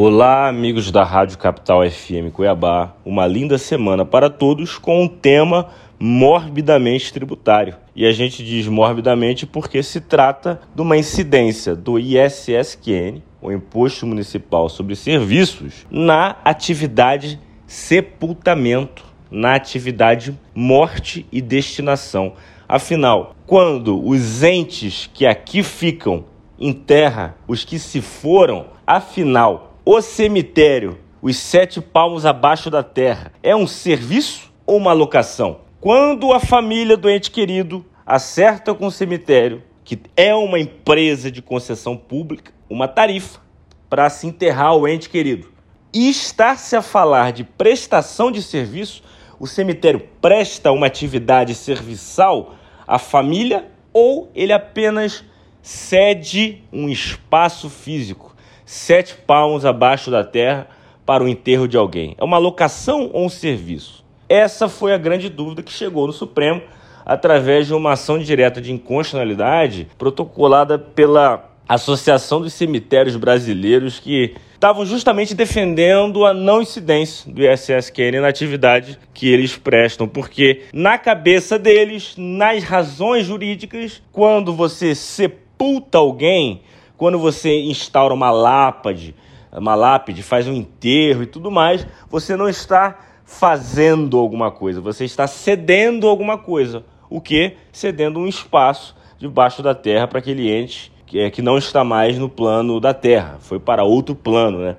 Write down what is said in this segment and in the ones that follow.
Olá, amigos da Rádio Capital FM Cuiabá. Uma linda semana para todos com um tema morbidamente tributário. E a gente diz morbidamente porque se trata de uma incidência do ISSQN, o Imposto Municipal sobre Serviços, na atividade sepultamento, na atividade morte e destinação. Afinal, quando os entes que aqui ficam em terra, os que se foram, afinal, o cemitério, os sete palmos abaixo da terra, é um serviço ou uma locação? Quando a família do ente querido acerta com o cemitério, que é uma empresa de concessão pública, uma tarifa para se enterrar o ente querido, e está-se a falar de prestação de serviço, o cemitério presta uma atividade serviçal à família ou ele apenas cede um espaço físico? Sete palmos abaixo da terra para o enterro de alguém. É uma locação ou um serviço? Essa foi a grande dúvida que chegou no Supremo através de uma ação direta de inconstitucionalidade protocolada pela Associação dos Cemitérios Brasileiros que estavam justamente defendendo a não incidência do ISSQN na atividade que eles prestam, porque na cabeça deles, nas razões jurídicas, quando você sepulta alguém, quando você instaura uma lápide, uma lápide, faz um enterro e tudo mais, você não está fazendo alguma coisa, você está cedendo alguma coisa. O que? Cedendo um espaço debaixo da terra para aquele ente que, é, que não está mais no plano da terra, foi para outro plano, né?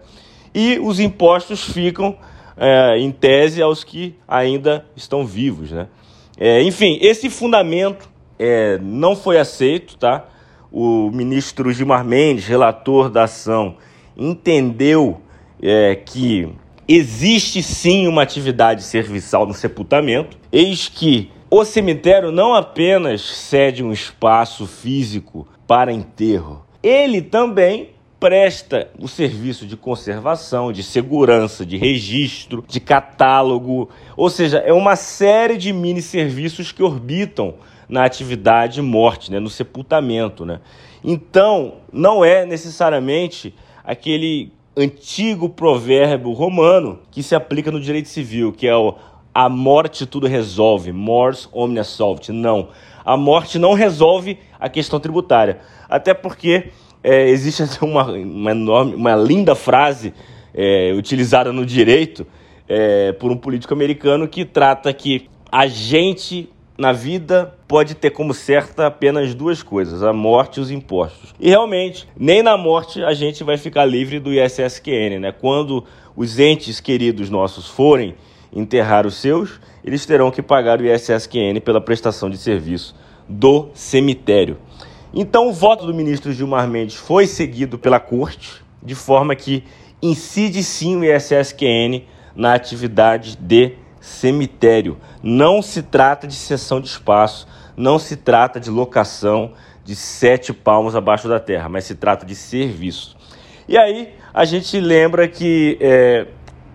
E os impostos ficam, é, em tese, aos que ainda estão vivos, né? É, enfim, esse fundamento é, não foi aceito, tá? O ministro Gilmar Mendes, relator da ação, entendeu é, que existe sim uma atividade serviçal no sepultamento, eis que o cemitério não apenas cede um espaço físico para enterro, ele também presta o serviço de conservação, de segurança, de registro, de catálogo, ou seja, é uma série de mini serviços que orbitam na atividade morte, né, no sepultamento. Né? Então, não é necessariamente aquele antigo provérbio romano que se aplica no direito civil, que é o a morte tudo resolve, mors omnia solvet. Não, a morte não resolve a questão tributária. Até porque é, existe uma, uma, enorme, uma linda frase é, utilizada no direito é, por um político americano que trata que a gente na vida pode ter como certa apenas duas coisas, a morte e os impostos. E realmente, nem na morte a gente vai ficar livre do ISSQN, né? Quando os entes queridos nossos forem enterrar os seus, eles terão que pagar o ISSQN pela prestação de serviço do cemitério. Então, o voto do ministro Gilmar Mendes foi seguido pela corte, de forma que incide sim o ISSQN na atividade de cemitério. Não se trata de cessão de espaço, não se trata de locação de sete palmos abaixo da terra, mas se trata de serviço. E aí a gente lembra que é,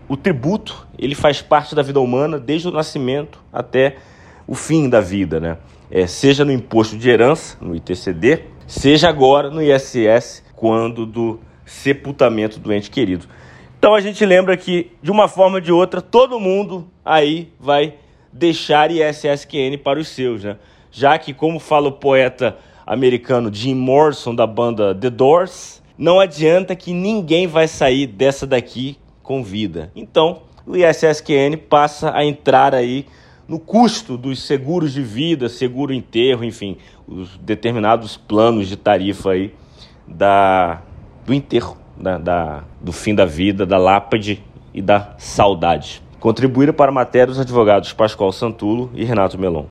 o tributo ele faz parte da vida humana desde o nascimento até o fim da vida, né? É, seja no imposto de herança, no ITCD, seja agora no ISS, quando do sepultamento do ente querido. Então a gente lembra que, de uma forma ou de outra, todo mundo aí vai deixar ISSQN para os seus, né? Já que, como fala o poeta americano Jim Morrison, da banda The Doors, não adianta que ninguém vai sair dessa daqui com vida. Então, o ISSQN passa a entrar aí no custo dos seguros de vida, seguro enterro, enfim, os determinados planos de tarifa aí da, do enterro da, da, do fim da vida, da lápide e da saudade. Contribuíram para a matéria os advogados Pascoal Santulo e Renato Melon.